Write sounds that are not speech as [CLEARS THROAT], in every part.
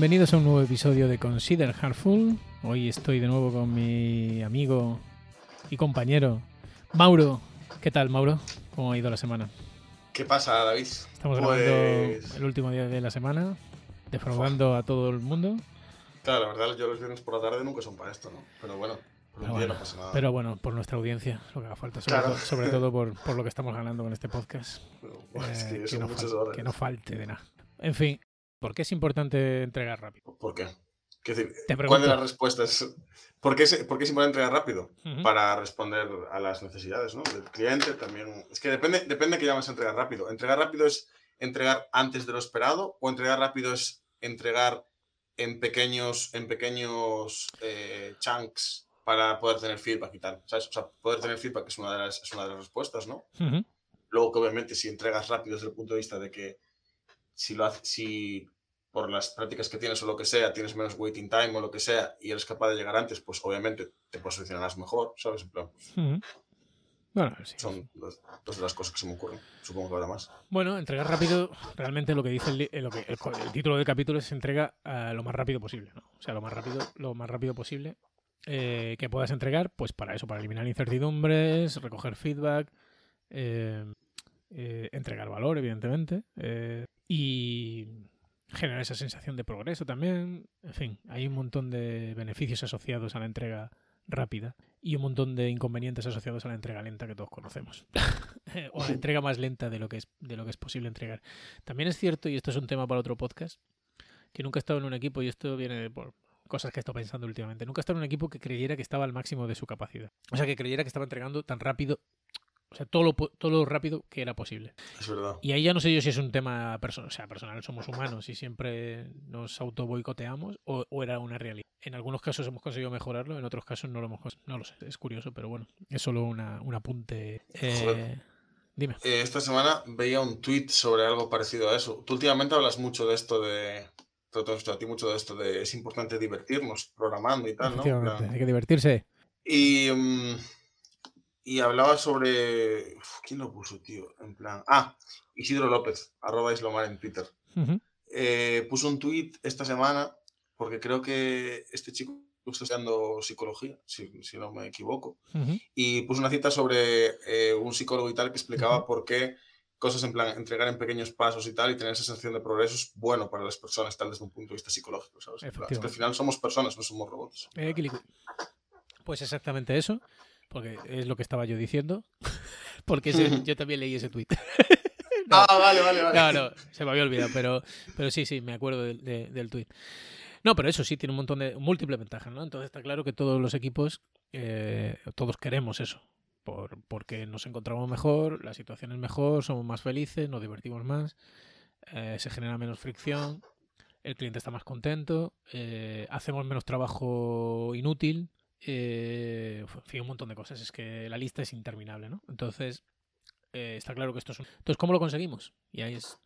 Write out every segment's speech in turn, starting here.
Bienvenidos a un nuevo episodio de Consider Hardful. Hoy estoy de nuevo con mi amigo y compañero Mauro. ¿Qué tal, Mauro? ¿Cómo ha ido la semana? ¿Qué pasa, David? Estamos grabando Pues- el último día de la semana, defraudando a todo el mundo. Claro, la verdad, yo los viernes por la tarde nunca son para esto, ¿no? Pero bueno, por Pero un día bueno, no pasa nada. Pero bueno, por nuestra audiencia, lo que haga falta, sobre, Claro. todo, sobre todo por, [LAUGHS] por lo que estamos ganando con este podcast. Es Eh, que no falte, que no falte de nada. En fin, ¿por qué es importante entregar rápido? ¿Por qué? Decir, Te ¿cuál de las respuestas? ¿Por qué, es, ¿Por qué es importante entregar rápido? Para responder a las necesidades ¿no? del cliente también. Es que depende, depende de qué llames entregar rápido. ¿Entregar rápido es entregar antes de lo esperado o entregar rápido es entregar en pequeños, en pequeños eh, chunks para poder tener feedback y tal? ¿Sabes? O sea, poder tener feedback es una de las, es una de las respuestas, ¿no? Luego que obviamente si entregas rápido desde el punto de vista de que si lo hace- si por las prácticas que tienes o lo que sea, tienes menos waiting time o lo que sea y eres capaz de llegar antes, pues obviamente te posicionarás mejor, ¿sabes? En plan, Ujú. Bueno, sí. son dos, dos de las cosas que se me ocurren. Supongo que habrá más. Bueno, entregar rápido, realmente lo que dice el, eh, lo que, el, co- el título del capítulo es entrega eh, lo más rápido posible, ¿no? O sea, lo más rápido, lo más rápido posible eh, que puedas entregar, pues para eso, para eliminar incertidumbres, recoger feedback, eh, eh, entregar valor, evidentemente, eh, y generar esa sensación de progreso también. En fin, hay un montón de beneficios asociados a la entrega rápida y un montón de inconvenientes asociados a la entrega lenta que todos conocemos. [LAUGHS] o la entrega más lenta de lo que es de lo que es posible entregar. También es cierto, y esto es un tema para otro podcast, que nunca he estado en un equipo, y esto viene por cosas que he estado pensando últimamente, nunca he estado en un equipo que creyera que estaba al máximo de su capacidad. O sea, que creyera que estaba entregando tan rápido, o sea, todo lo, todo lo rápido que era posible. Es verdad. Y ahí ya no sé yo si es un tema personal, o sea, personal, somos humanos y siempre nos auto boicoteamos o, o era una realidad. En algunos casos hemos conseguido mejorarlo, en otros casos no lo hemos conseguido. No lo sé, es curioso, pero bueno, es solo una, un apunte. Eh, dime. Eh, esta semana veía un tweet sobre algo parecido a eso. Tú últimamente hablas mucho de esto de... A ti mucho de esto de es importante divertirnos programando y tal, ¿no? Hay que divertirse. Y, mm, y hablaba sobre. Uf, ¿Quién lo puso, tío? En plan. Ah, Isidro López, arroba Islomar en Twitter. Eh, puso un tweet esta semana porque creo que este chico está estudiando psicología, si, si no me equivoco. Y puso una cita sobre eh, un psicólogo y tal que explicaba por qué cosas en plan entregar en pequeños pasos y tal y tener esa sensación de progreso es bueno para las personas tal desde un punto de vista psicológico, ¿sabes? Es que al final somos personas, no somos robots. Eh. Pues exactamente eso, porque es lo que estaba yo diciendo. [LAUGHS] Porque ese- yo también leí ese tweet. [LAUGHS] No. Ah, vale, vale, vale. No, no, se me había olvidado, pero, pero sí, sí, me acuerdo del, de- del tweet. No, pero eso sí tiene un montón de múltiples ventajas, ¿no? Entonces está claro que todos los equipos, eh, todos queremos eso, por, porque nos encontramos mejor, la situación es mejor, somos más felices, nos divertimos más, eh, se genera menos fricción, el cliente está más contento, eh, hacemos menos trabajo inútil, eh, en fin, un montón de cosas. Es que la lista es interminable, ¿no? Entonces, eh, está claro que esto es un... Entonces, ¿cómo lo conseguimos? Y ahí es...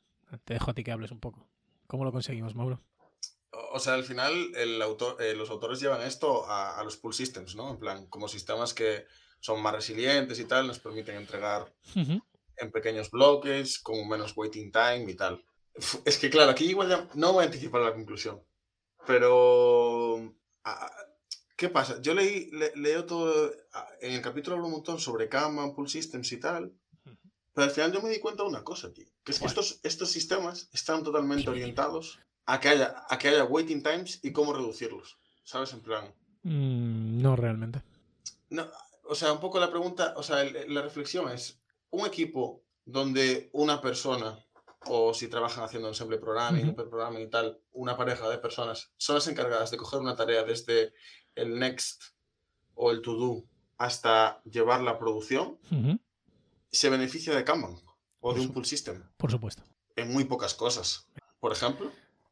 Te dejo a ti que hables un poco. ¿Cómo lo conseguimos, Mauro? O sea, al final el autor, eh, los autores llevan esto a, a los pull systems, ¿no? En plan, como sistemas que son más resilientes y tal, nos permiten entregar en pequeños bloques, con menos waiting time y tal. Es que claro, aquí igual ya no voy a anticipar la conclusión, pero... ah, ¿Qué pasa? Yo leí, le- leo todo, ah, en el capítulo hablo un montón sobre Kanban, pull systems y tal, pero al final yo me di cuenta de una cosa, tío, que es que estos, estos sistemas están totalmente orientados a que, haya, a que haya waiting times y cómo reducirlos, ¿sabes? En plan... Mm, no realmente. No, o sea, un poco la pregunta, o sea, el- la reflexión es, un equipo donde una persona, o si trabajan haciendo ensemble programming, Ujú. pair programming y tal, una pareja de personas, son las encargadas de coger una tarea desde el next o el to do hasta llevarla a producción, se beneficia de Kanban o de un pull system Por supuesto. en muy pocas cosas. Por ejemplo,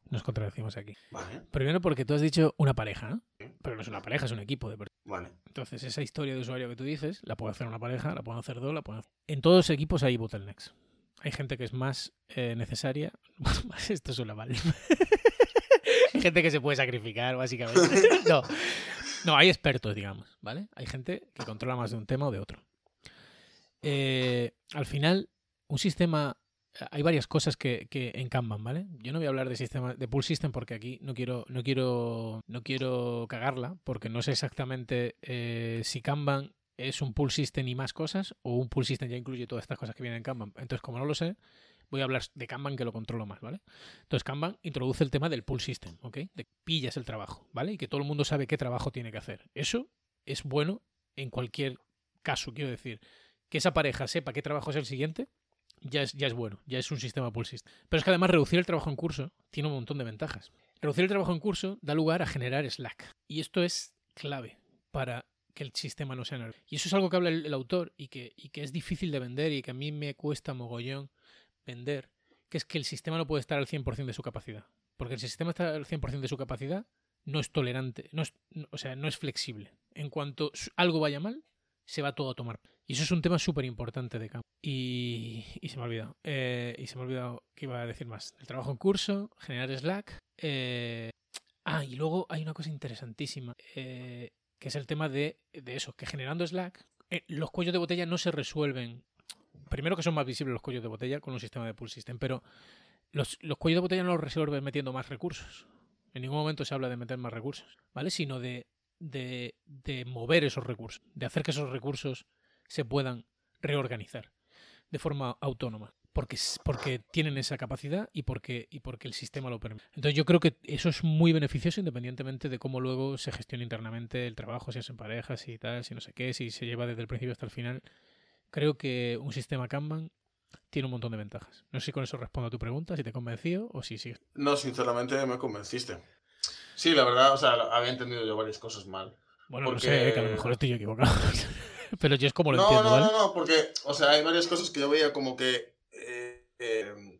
Nos contradecimos aquí. vale, Primero porque tú has dicho una pareja, ¿no? Pero no es una pareja, es un equipo de personas. vale, Entonces, esa historia de usuario que tú dices, la puede hacer una pareja, la pueden hacer dos, la pueden hacer... En todos los equipos hay bottlenecks. Hay gente que es más eh, necesaria. [LAUGHS] Esto suena mal. [LAUGHS] [LAUGHS] gente que se puede sacrificar, básicamente. [LAUGHS] No. No, hay expertos, digamos, ¿vale? Hay gente que controla más de un tema o de otro. Eh, al final, un sistema hay varias cosas que, que en Kanban, ¿vale? Yo no voy a hablar de sistema de pull system porque aquí no quiero no quiero no quiero cagarla porque no sé exactamente eh, si Kanban es un pull system y más cosas o un pull system ya incluye todas estas cosas que vienen en Kanban. Entonces, como no lo sé, voy a hablar de Kanban que lo controlo más, ¿vale? Entonces, Kanban introduce el tema del pull system, ¿ok? De pillas el trabajo, ¿vale? Y que todo el mundo sabe qué trabajo tiene que hacer. Eso es bueno en cualquier caso, quiero decir. Que esa pareja sepa qué trabajo es el siguiente, ya es, ya es bueno, ya es un sistema pull system. Pero es que además reducir el trabajo en curso tiene un montón de ventajas. Reducir el trabajo en curso da lugar a generar Slack. Y esto es clave para que el sistema no sea nervioso. Y eso es algo que habla el, el autor y que, y que es difícil de vender y que a mí me cuesta mogollón vender, que es que el sistema no puede estar al 100% de su capacidad. Porque el sistema está al 100% de su capacidad, no es tolerante, no es, o sea, no es flexible. En cuanto algo vaya mal, se va todo a tomar. Y eso es un tema súper importante de campo. Y, se me ha olvidado. Eh, y se me ha olvidado que iba a decir más. El trabajo en curso, generar Slack. eh, ah, y luego hay una cosa interesantísima, eh, que es el tema de, de eso, que generando Slack, los cuellos de botella no se resuelven. Primero que son más visibles los cuellos de botella con un sistema de pull system, pero los, los cuellos de botella no los resuelven metiendo más recursos. En ningún momento se habla de meter más recursos, ¿vale? Sino de, de, de mover esos recursos, de hacer que esos recursos se puedan reorganizar de forma autónoma. Porque, porque tienen esa capacidad y porque, y porque el sistema lo permite. Entonces yo creo que eso es muy beneficioso independientemente de cómo luego se gestione internamente el trabajo, si es en parejas y tal, si no sé qué, si se lleva desde el principio hasta el final. Creo que un sistema Kanban tiene un montón de ventajas. No sé si con eso respondo a tu pregunta, si te he convencido o si sigues. No, sinceramente me convenciste. Sí, la verdad, o sea, había entendido yo varias cosas mal. Bueno, no sé, que a lo mejor estoy yo equivocado. [LAUGHS] Pero yo es como lo no, entiendo, no, ¿vale? no, no, porque, o sea, hay varias cosas que yo veía como que. eh, eh,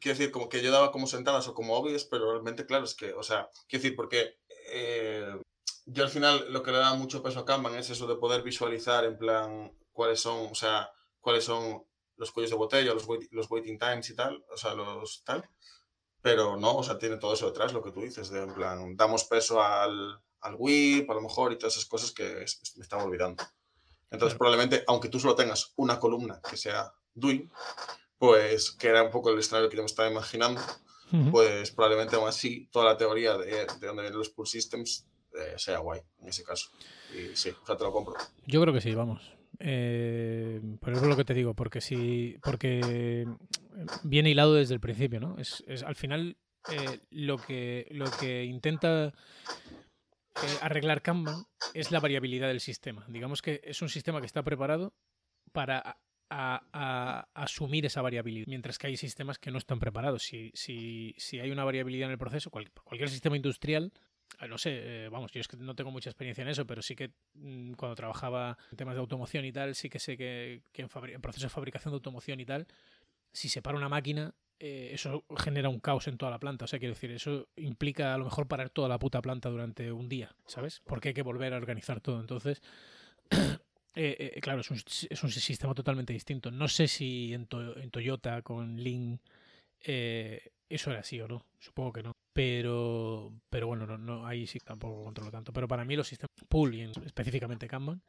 quiero decir, como que yo daba como sentadas o como obvias, pero realmente, claro, es que, o sea, quiero decir, porque. eh, yo al final lo que le da mucho peso a Kanban es eso de poder visualizar en plan cuáles son, o sea, cuáles son los cuellos de botella, los, wait- los waiting times y tal, o sea, los tal. Pero no, o sea, tiene todo eso detrás, lo que tú dices, de en plan, damos peso al, al whip, a lo mejor, y todas esas cosas que me estaba olvidando. Entonces, probablemente, aunque tú solo tengas una columna que sea doing, pues, que era un poco el escenario que yo me estaba imaginando, Ujú. pues probablemente aún así toda la teoría de, de dónde vienen los pull systems eh, sea guay, en ese caso. Y sí, o sea, te lo compro. Yo creo que sí, vamos. Eh, pero es lo que te digo, porque si, porque viene hilado desde el principio, ¿no? Es, es al final eh, lo que lo que intenta eh, arreglar Kanban es la variabilidad del sistema. Digamos que es un sistema que está preparado para asumir esa variabilidad, mientras que hay sistemas que no están preparados. Si, si, si hay una variabilidad en el proceso, cual- cualquier sistema industrial no sé, eh, vamos, yo es que no tengo mucha experiencia en eso, pero sí que mm, cuando trabajaba en temas de automoción y tal, sí que sé que, en, en procesos de fabricación de automoción y tal, si se para una máquina, eh, eso genera un caos en toda la planta. O sea, quiero decir, eso implica a lo mejor parar toda la puta planta durante un día, ¿sabes? Porque hay que volver a organizar todo. Entonces, [COUGHS] eh, claro, es un, es un sistema totalmente distinto. No sé si en, To- en Toyota con Lean eso era así o no. Supongo que no. Pero, pero bueno, no, no, ahí sí tampoco controlo tanto. Pero para mí los sistemas Pool y en- específicamente Kanban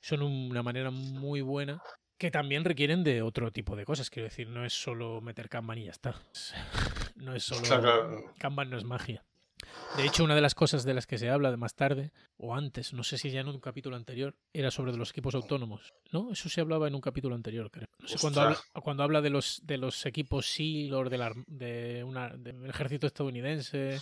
son una manera muy buena que también requieren de otro tipo de cosas. Quiero decir, no es solo meter Kanban y ya está. [LAUGHS] No es solo... Kanban no es magia. De hecho, una de las cosas de las que se habla de más tarde, o antes, no sé si ya en un capítulo anterior, era sobre los equipos autónomos. ¿No? Eso se hablaba en un capítulo anterior, creo. No sé, cuando habla, cuando habla de los de los equipos SEAL o de, la, de una, del ejército estadounidense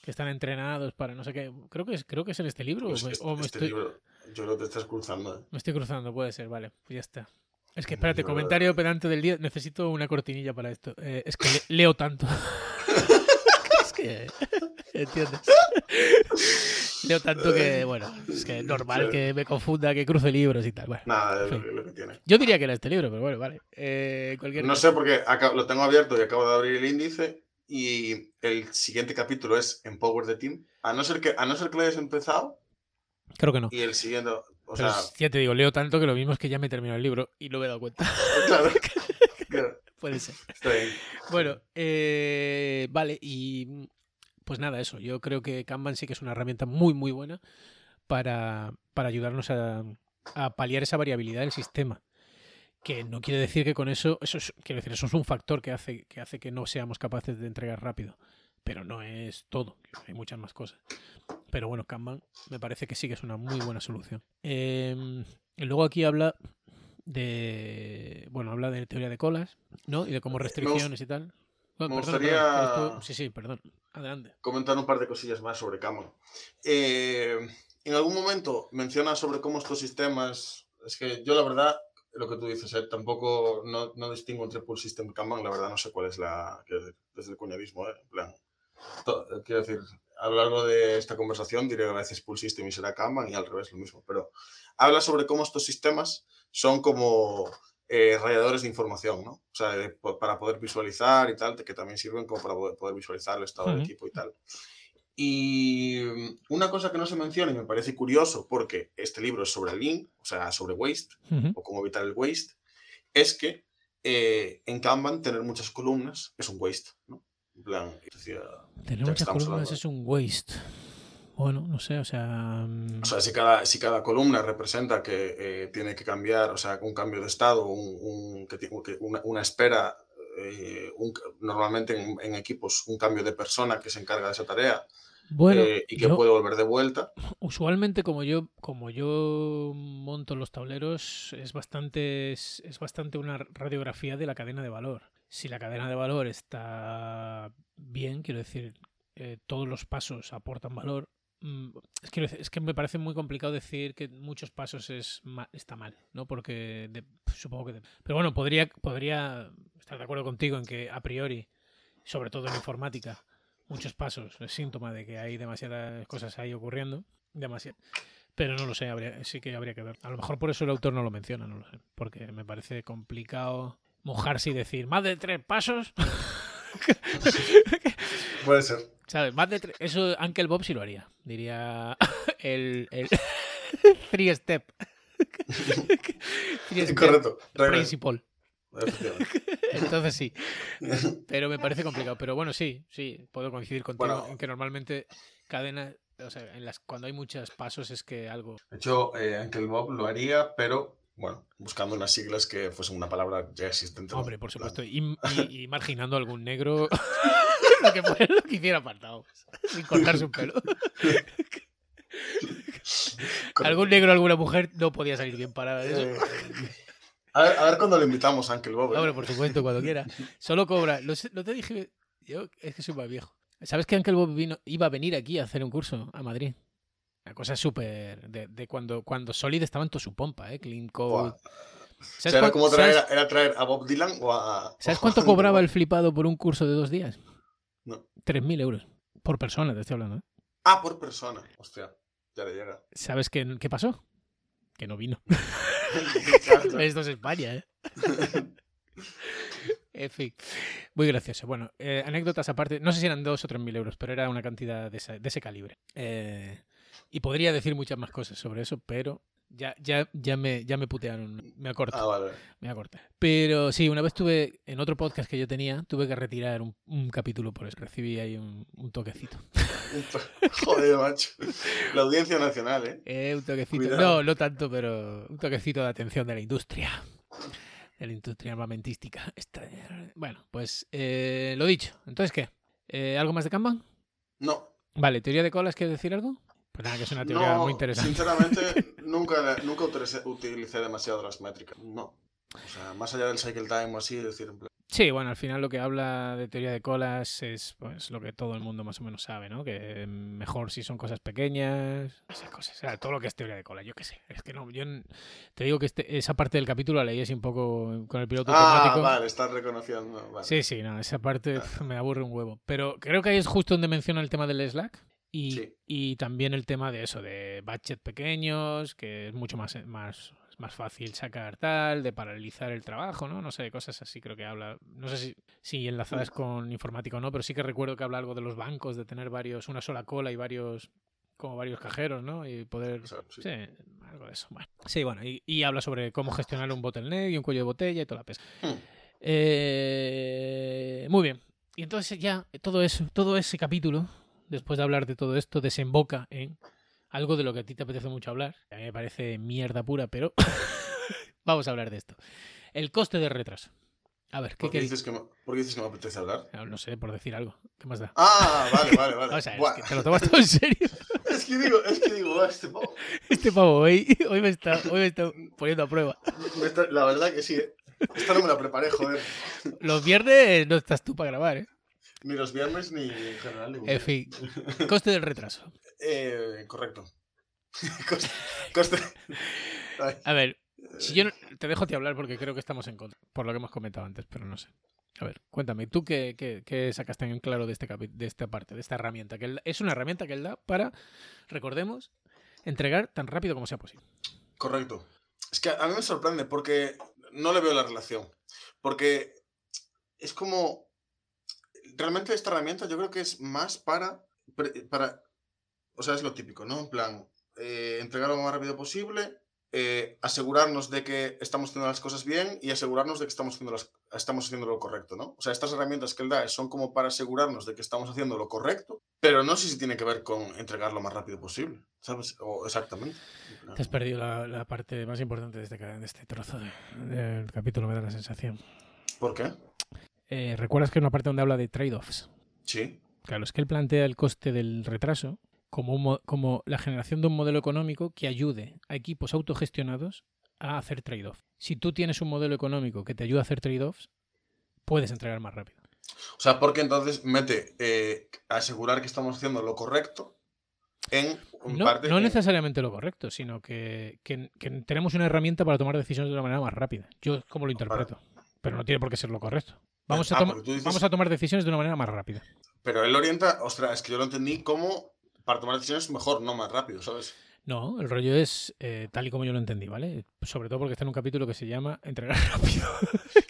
que están entrenados para no sé qué. Creo que es, creo que es en este libro. Pues o me, este, o me este estoy, libro, yo creo que te estás cruzando. ¿eh? me estoy cruzando, puede ser, vale, pues ya está. Es que espérate, comentario pedante del día. Necesito una cortinilla para esto. Eh, es que le- leo tanto. [LAUGHS] que. [LAUGHS] ¿Entiendes? leo tanto que, bueno, es que es normal que me confunda, que cruce libros y tal. Bueno, Nada, es lo, que- tiene. yo diría que era este libro, pero bueno, vale. Eh, cualquier No sé porque acá- lo tengo abierto y acabo de abrir el índice y el siguiente capítulo es Empower the Team. A no ser que, a no ser que lo hayas empezado Creo que no. y el siguiente, o Pero sea, ya te digo, leo tanto que lo mismo es que ya me he terminado el libro y no me he dado cuenta. claro, [LAUGHS] claro, Puede ser. bien. Bueno, eh, vale, y pues nada, eso. Yo creo que Kanban sí que es una herramienta muy, muy buena para, para ayudarnos a, a paliar esa variabilidad del sistema. Que no quiere decir que con eso, eso es, quiero decir, eso es un factor que hace, que hace que no seamos capaces de entregar rápido. Pero no es todo, hay muchas más cosas. Pero bueno, Kanban me parece que sí que es una muy buena solución. Eh, y luego aquí habla de. Bueno, habla de teoría de colas, ¿no? Y de cómo restricciones y tal. Bueno, me perdón, gustaría- perdón, Sí, sí, perdón. Adelante. comentar un par de cosillas más sobre Kanban. Eh, en algún momento menciona sobre cómo estos sistemas, es que yo la verdad, lo que tú dices, eh, tampoco no, no distingo entre Pull System y Kanban, la verdad no sé cuál es la, desde el cuñadismo, eh, en plan, quiero decir, a lo largo de esta conversación diré a veces Pull System y será Kanban y al revés lo mismo, pero habla sobre cómo estos sistemas son como eh, radiadores de información, ¿no? O sea, de- para poder visualizar y tal, que también sirven como para poder, poder visualizar el estado del Ujú. equipo y tal. Y mm, una cosa que no se menciona y me parece curioso, porque este libro es sobre Lean, o sea, sobre waste, Ujú. o cómo evitar el waste, es que eh, en Kanban tener muchas columnas es un waste, ¿no? En plan, decía, Tener muchas columnas hablando. es un waste. Bueno, no sé, o sea. mm, O sea, si cada, si cada columna representa que eh, tiene que cambiar, o sea, un cambio de estado, un, un- que que una, una espera, eh, un- normalmente en, en equipos, un cambio de persona que se encarga de esa tarea bueno, eh, y que yo- puede volver de vuelta. usualmente como yo como yo monto los tableros es bastante es, es bastante una radiografía de la cadena de valor si la cadena de valor está bien quiero decir eh, todos los pasos aportan valor mm, es, decir, es que me parece muy complicado decir que muchos pasos es está mal no porque supongo que pero bueno podría podría estar de acuerdo contigo en que a priori sobre todo en informática muchos pasos es síntoma de que hay demasiadas cosas ahí ocurriendo. Demasiado. Pero no lo sé, habría, sí que habría que ver. A lo mejor por eso el autor no lo menciona, no lo sé. Porque me parece complicado mojarse y decir más de tres pasos. [LAUGHS] Puede ser. ¿Sabes? Más de tres. Eso Uncle Bob sí lo haría. Diría [LAUGHS] el, el [LAUGHS] three step. three step Correcto. Efectivamente. Entonces sí. Pero me parece complicado. Pero bueno, sí, sí, puedo coincidir contigo Bueno. en que normalmente cadena, o sea, en las, cuando hay muchos pasos es que algo. De hecho, eh, Uncle Bob lo haría, pero bueno, buscando unas siglas que fuesen una palabra ya existente. Hombre, por supuesto. Y, [LAUGHS] y- y marginando a algún negro [LAUGHS] lo, que, lo que hiciera apartado. Sin cortarse un pelo. [LAUGHS] Algún negro, alguna mujer no podía salir bien para eso. Eh, a, ver, a ver cuándo le invitamos a Uncle Bob. ¿eh? Hombre, por supuesto, cuando quiera. Solo cobra. No, te dije. Yo es que soy más viejo. ¿Sabes que Uncle Bob vino, iba a venir aquí a hacer un curso a Madrid? Una cosa súper. De, de cuando, cuando Solid estaba en toda su pompa, ¿eh? Clean Code. Buah. O ¿Sabes, sea, era como traer, sabes- era traer a Bob Dylan o a. ¿sabes cuánto cobraba el flipado por un curso de dos días? No. 3.000 euros. Por persona, te estoy hablando. ¿eh? Ah, por persona. Hostia, ya le llega. ¿Sabes qué, qué pasó? Que no vino. [LAUGHS] [LAUGHS] Esto es España, ¿eh? [LAUGHS] En fin, muy gracioso. Bueno, eh, anécdotas aparte, no sé si eran dos o tres mil euros, pero era una cantidad de ese, de ese calibre. Eh, y podría decir muchas más cosas sobre eso, pero ya, ya, ya, me, ya me putearon, me acorto, Ah, vale. me acorto. Pero sí, una vez tuve, en otro podcast que yo tenía, tuve que retirar un, un capítulo por eso. Recibí ahí un, un toquecito. [LAUGHS] Joder, macho. La audiencia nacional, ¿eh? Eh, un toquecito. Cuidado. No, no tanto, pero un toquecito de atención de la industria. De la industria armamentística. Bueno, pues eh, lo dicho. Entonces, ¿qué? Eh, ¿Algo más de Kanban? No. Vale, ¿teoría de colas quieres decir algo? Pues nada, que es una teoría no, muy interesante. Sinceramente, [LAUGHS] nunca, nunca utilicé, demasiado las métricas. No. O sea, más allá del cycle time o así, decir, en plan, Sí, bueno, al final lo que habla de teoría de colas es pues lo que todo el mundo más o menos sabe, ¿no? Que mejor si son cosas pequeñas, esas cosas, o sea, todo lo que es teoría de colas, yo qué sé. Es que no, yo te digo que este, esa parte del capítulo la leí así un poco con el piloto Ah, automático. vale, estás reconociendo. Vale. Sí, sí, no, esa parte [LAUGHS] me aburre un huevo. Pero creo que ahí es justo donde menciona el tema del Slack y, Sí. y también el tema de eso, de budget pequeños, que es mucho más, más, más fácil sacar tal, de paralizar el trabajo, ¿no? No sé, cosas así creo que habla. No sé si, si enlazadas con informática o no, pero sí que recuerdo que habla algo de los bancos, de tener varios, una sola cola y varios como varios cajeros, ¿no? Y poder O sea, sí. Sí, algo de eso. Bueno. Sí, bueno, y, y habla sobre cómo gestionar un bottleneck y un cuello de botella y toda la pesca. Hmm. Eh, muy bien. Y entonces ya todo eso, todo ese capítulo, después de hablar de todo esto, desemboca en algo de lo que a ti te apetece mucho hablar. A mí me parece mierda pura, pero [LAUGHS] vamos a hablar de esto. El coste de retraso. A ver, ¿qué ¿Por qué, dices que me, por qué dices que me apetece hablar? No sé, por decir algo. ¿Qué más da? Ah, vale, vale, vale. [LAUGHS] O sea, es que te lo tomas todo en serio. [LAUGHS] es que digo, es que digo, "Buah, este pavo". Este pavo hoy, hoy, me está, hoy me está poniendo a prueba. Está- La verdad que sí, ¿eh? Esta no me la preparé, joder. Los viernes no estás tú para grabar, ¿eh? Ni los viernes ni en general. ningún En fin, [LAUGHS] coste del retraso. Eh, correcto. [LAUGHS] coste. A ver, si yo no- te dejo a ti hablar porque creo que estamos en contra, por lo que hemos comentado antes, pero no sé. A ver, cuéntame, ¿tú qué, qué- qué sacaste en claro de, este de esta parte, de esta herramienta? Que él- es una herramienta que él da para, recordemos, entregar tan rápido como sea posible. correcto. Es que a mí me sorprende porque no le veo la relación. Porque es como. Realmente esta herramienta yo creo que es más para. para o sea, es lo típico, ¿no? En plan, eh, entregar lo más rápido posible, eh, asegurarnos de que estamos haciendo las cosas bien y asegurarnos de que estamos haciendo, las, estamos haciendo lo correcto, ¿no? O sea, estas herramientas que él da son como para asegurarnos de que estamos haciendo lo correcto, pero no sé si tiene que ver con entregar lo más rápido posible, ¿sabes? O exactamente. Te has perdido la, la parte más importante de este, de este trozo de- del capítulo, me da la sensación. ¿Por qué? Eh, ¿Recuerdas que hay una parte donde habla de trade-offs? Sí. Claro, es que él plantea el coste del retraso como, un como la generación de un modelo económico que ayude a equipos autogestionados a hacer trade-offs. Si tú tienes un modelo económico que te ayuda a hacer trade-offs, puedes entregar más rápido. O sea, porque entonces mete eh, asegurar que estamos haciendo lo correcto en No, parte. no en- necesariamente lo correcto, sino que, que- que tenemos una herramienta para tomar decisiones de una manera más rápida. Yo como lo interpreto, pero no tiene por qué ser lo correcto. Vamos a, Ah, dices- vamos a tomar decisiones de una manera más rápida. Pero él orienta, ostras, es que yo lo entendí como para tomar decisiones mejor, no más rápido, ¿sabes? No, el rollo es eh, tal y como yo lo entendí, ¿vale? Sobre todo porque está en un capítulo que se llama Entregar [LAUGHS] rápido.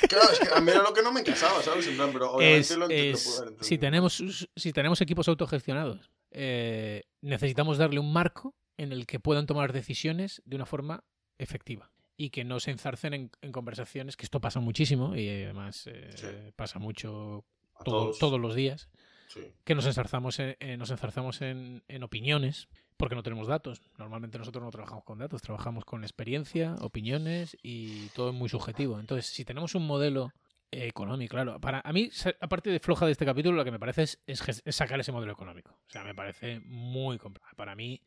Claro, es que a mí era lo que no me encajaba, ¿sabes? En plan, pero obviamente es, lo, ent- lo es- puedo haber si, tenemos, si tenemos equipos autogestionados, eh, necesitamos darle un marco en el que puedan tomar decisiones de una forma efectiva y que no se enzarcen en, en conversaciones, que esto pasa muchísimo y además eh, Sí. pasa mucho todo- todos. todos los días, Sí. que nos enzarzamos en, eh, nos enzarzamos en, en opiniones porque no tenemos datos. Normalmente nosotros no trabajamos con datos, trabajamos con experiencia, opiniones y todo es muy subjetivo. Entonces, si tenemos un modelo económico, claro, para a mí, aparte de floja de este capítulo, lo que me parece es, es sacar ese modelo económico. O sea, me parece muy complicado. Para mí,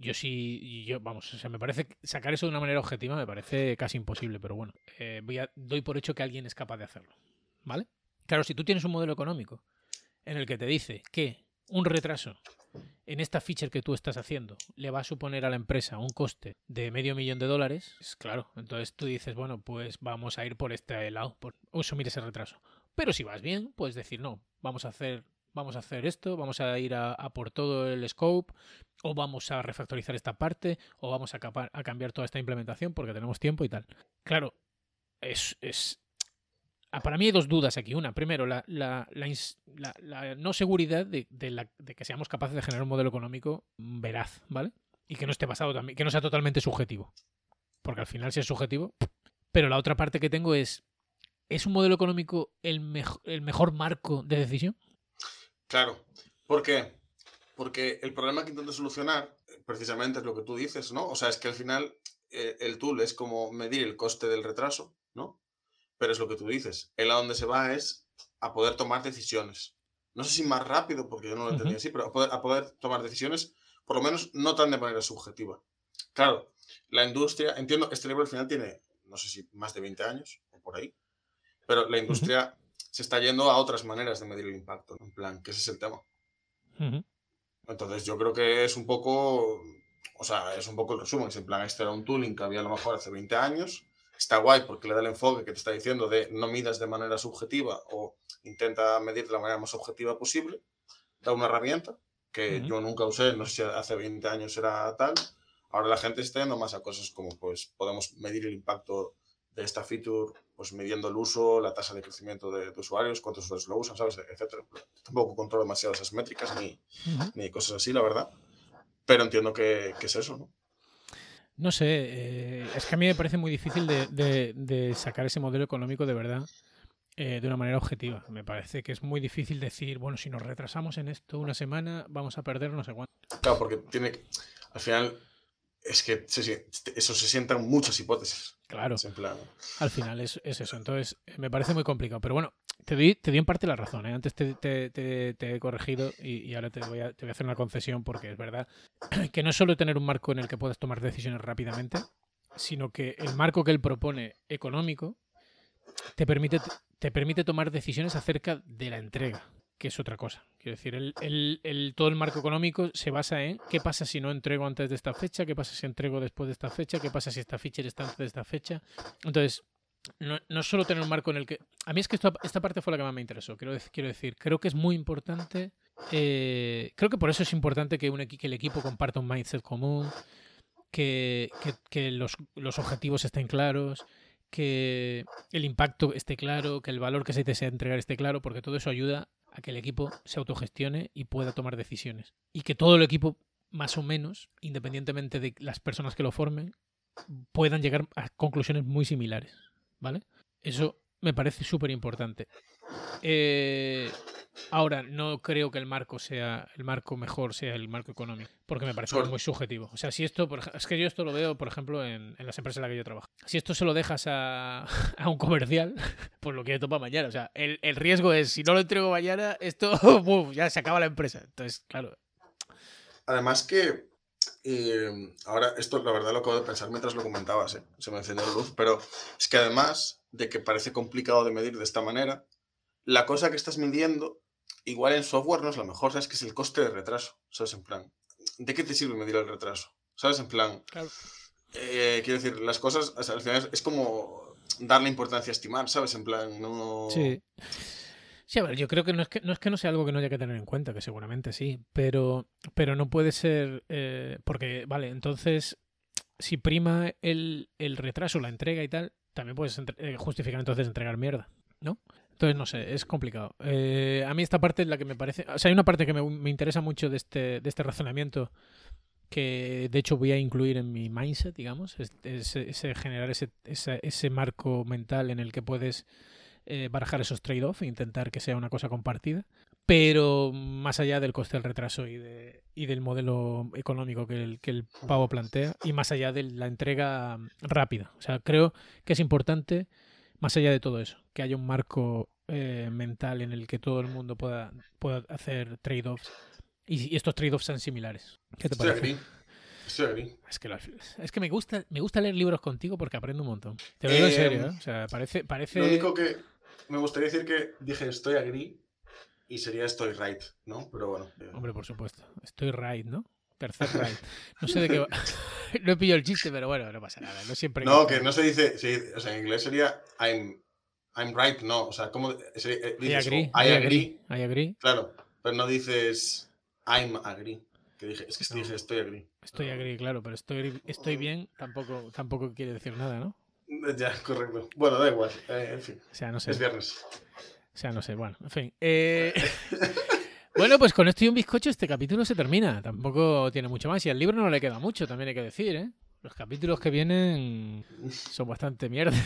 yo sí, yo, vamos, o sea, me parece sacar eso de una manera objetiva me parece casi imposible, pero bueno, eh, voy a, doy por hecho que alguien es capaz de hacerlo. ¿Vale? Claro, si tú tienes un modelo económico en el que te dice que un retraso en esta feature que tú estás haciendo le va a suponer a la empresa un coste de medio millón de dólares, es claro, entonces tú dices, bueno, pues vamos a ir por este lado, por asumir ese retraso. Pero si vas bien, puedes decir, no, vamos a hacer, vamos a hacer esto, vamos a ir a, por todo el scope, o vamos a refactorizar esta parte, o vamos a, cambiar toda esta implementación porque tenemos tiempo y tal. Claro, es, es Ah, Para mí hay dos dudas aquí. Una, primero, la, no seguridad de que seamos capaces de generar un modelo económico veraz, ¿vale? Y que no esté basado también, que no sea totalmente subjetivo. Porque al final, si es subjetivo. Pero la otra parte que tengo es. ¿Es un modelo económico el, mejo- el mejor marco de decisión? Claro. ¿Por qué? Porque el problema que intento solucionar, precisamente es lo que tú dices, ¿no? O sea, es que al final eh, el tool es como medir el coste del retraso, ¿no? Pero es lo que tú dices. Él a donde se va es a poder tomar decisiones. No sé si más rápido, porque yo no lo entendía así, pero a poder, a poder tomar decisiones, por lo menos no tan de manera subjetiva. Claro, la industria, entiendo, este libro al final tiene, no sé si más de 20 años o por ahí, pero la industria se está yendo a otras maneras de medir el impacto, ¿no? en plan, que ese es el tema. Entonces yo creo que es un poco, o sea, es un poco el resumen, es en plan, este era un tooling que había a lo mejor hace 20 años, está guay porque le da el enfoque que te está diciendo de no midas de manera subjetiva o intenta medir de la manera más objetiva posible, da una herramienta que yo nunca usé, no sé si hace 20 años era tal, ahora la gente está yendo más a cosas como pues podemos medir el impacto de esta feature, pues midiendo el uso, la tasa de crecimiento de, de usuarios, cuántos usuarios lo usan, ¿sabes? Etcétera. Tampoco controlo demasiado esas métricas ni, Ujú. ni cosas así, la verdad. Pero entiendo que, que es eso, ¿no? No sé, eh, es que a mí me parece muy difícil de, de- de sacar ese modelo económico de verdad eh, de una manera objetiva. Me parece que es muy difícil decir, bueno, si nos retrasamos en esto una semana, vamos a perder no sé cuánto. Claro, porque tiene al final es que eso se sientan muchas hipótesis. Claro. En plan... Al final es, eso. Entonces, me parece muy complicado. Pero bueno, te doy, te en parte la razón. ¿eh? Antes te, te, he corregido y, ahora te voy, a, te voy a hacer una concesión porque es verdad [CLEARS THROAT] que no es solo tener un marco en el que puedas tomar decisiones rápidamente, sino que el marco que él propone económico te permite, te permite tomar decisiones acerca de la entrega que es otra cosa. Quiero decir, el, todo el marco económico se basa en qué pasa si no entrego antes de esta fecha, qué pasa si entrego después de esta fecha, qué pasa si esta feature está antes de esta fecha. Entonces, no, no solo tener un marco en el que... A mí es que esta parte fue la que más me interesó. Quiero, quiero decir, creo que es muy importante... Eh, creo que por eso es importante que, un, que el equipo comparta un mindset común, que, que, los, los objetivos estén claros, que el impacto esté claro, que el valor que se desea entregar esté claro, porque todo eso ayuda a que el equipo se autogestione y pueda tomar decisiones. Y que todo el equipo, más o menos, independientemente de las personas que lo formen, puedan llegar a conclusiones muy similares. ¿Vale? Eso me parece súper importante. Eh, ahora, no creo que el marco sea el marco mejor sea el marco económico, porque me parece muy subjetivo. O sea, si esto, es que yo esto lo veo, por ejemplo, en, las empresas en las que yo trabajo. Si esto se lo dejas a, [LAUGHS] un comercial, [LAUGHS] pues lo quiere tomar mañana. O sea, el, riesgo es, si no lo entrego mañana, esto [LAUGHS] ya se acaba la empresa. Entonces, claro. Además que eh, ahora, esto la verdad lo acabo de pensar mientras lo comentabas, ¿eh? se me encendió la luz, pero es que además de que parece complicado de medir de esta manera, la cosa que estás midiendo, igual en software no es lo mejor, ¿sabes? Que es el coste de retraso, ¿sabes? En plan, ¿de qué te sirve medir el retraso? ¿Sabes? En plan, eh, quiero decir, las cosas, al final es, como darle importancia a estimar, ¿sabes? En plan, no... Sí. Sí, a ver, yo creo que no es que no, es que no sea algo que no haya que tener en cuenta, que seguramente sí, pero, pero no puede ser, eh, porque, vale, entonces, si prima el, el, retraso, la entrega y tal, también puedes eh, justificar entonces entregar mierda, ¿no? Entonces, no sé, es complicado. Eh, a mí esta parte es la que me parece... O sea, hay una parte que me, me interesa mucho de este, de este razonamiento que de hecho voy a incluir en mi mindset, digamos, es, generar ese, ese, ese marco mental en el que puedes eh, barajar esos trade-offs e intentar que sea una cosa compartida. Pero más allá del coste del retraso y, de, y del modelo económico que el, que el pavo plantea, y más allá de la entrega rápida. O sea, creo que es importante, más allá de todo eso, que haya un marco eh, mental en el que todo el mundo pueda, pueda hacer trade-offs y, estos trade-offs sean similares. ¿Qué te parece? Es que, es que me gusta, me gusta leer libros contigo porque aprendo un montón. Te lo digo en serio, em, ¿eh? O sea, parece, parece. Lo único que me gustaría decir que dije estoy agree y sería estoy right, ¿no? Pero bueno. Hombre, por supuesto. Estoy right, ¿no? Tercer right. No sé de qué va. [LAUGHS] no he pillado el chiste, pero bueno, no pasa nada. No siempre. No, que no se dice. o sea, en inglés sería I'm, I'm right, no. O sea, ¿cómo eh, I agree. I, agree. I agree. Claro, pero no dices I'm agree. Que dije, es que dije estoy agree. Estoy agree, claro, pero estoy, estoy bien tampoco, tampoco quiere decir nada, ¿no? [LAUGHS] Ya, correcto. Bueno, da igual. Eh, en fin. O sea, no sé. Es viernes. O sea, no sé. Bueno, en fin. Eh, [LAUGHS] bueno, pues con esto y un bizcocho este capítulo se termina. Tampoco tiene mucho más. Y al libro no le queda mucho, también hay que decir, ¿eh? Los capítulos que vienen son bastante mierda.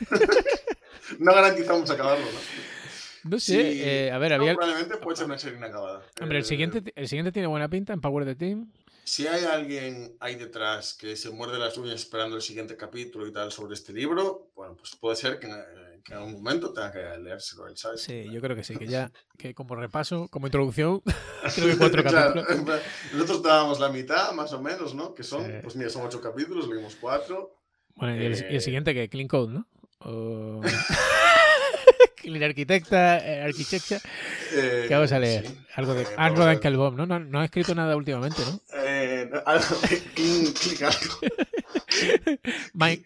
[LAUGHS] no garantizamos acabarlo, ¿no? No sé, eh, a ver, había... probablemente puede ser una serie inacabada. Hombre, el siguiente, el siguiente tiene buena pinta en Power the Team si hay alguien ahí detrás que se muerde las uñas esperando el siguiente capítulo y tal sobre este libro, bueno, pues puede ser que, en algún momento tenga que leérselo él, ¿sabes? Sí, yo [LAUGHS] creo que sí, que ya, que como repaso, como introducción, [LAUGHS] creo que [LAUGHS] cuatro capítulos. nosotros dábamos la mitad, más o menos, ¿no? Que son, pues mira, son ocho capítulos, leímos cuatro. Bueno, y, el, eh, siguiente que Clean Code, ¿no? O... Clean Arquitecta, eh, Arquitecta. Eh, ¿Qué vamos a leer? algo de, algo de ¿no? ¿no? No ha escrito nada últimamente, ¿no? Algo de Clean, algo.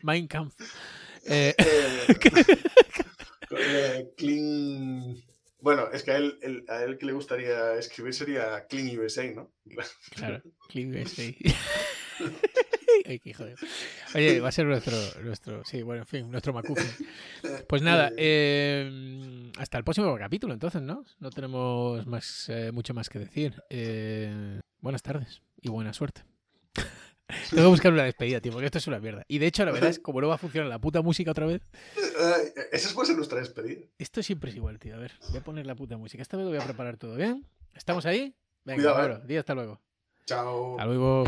Mein, Kampf. Eh, eh, [LAUGHS] clean. Bueno, es que a él, a él que le gustaría escribir sería Clean USA, ¿no? [LAUGHS] Claro, Clean USA. [LAUGHS] Oye, va a ser nuestro, nuestro, sí, bueno, en fin, nuestro Macufi. Pues nada, eh, hasta el próximo capítulo, entonces, ¿no? No tenemos más, eh, mucho más que decir. Eh, buenas tardes y buena suerte. Tengo que buscar una despedida, tío, porque esto es una mierda. Y de hecho, la verdad es como no va a funcionar la puta música otra vez. Esa puede ser nuestra despedida. Esto siempre es igual, tío. A ver, voy a poner la puta música. Esta vez lo voy a preparar todo, ¿bien? ¿Estamos ahí? Venga, Cuidado, bueno, día hasta luego. Chao. Hasta luego.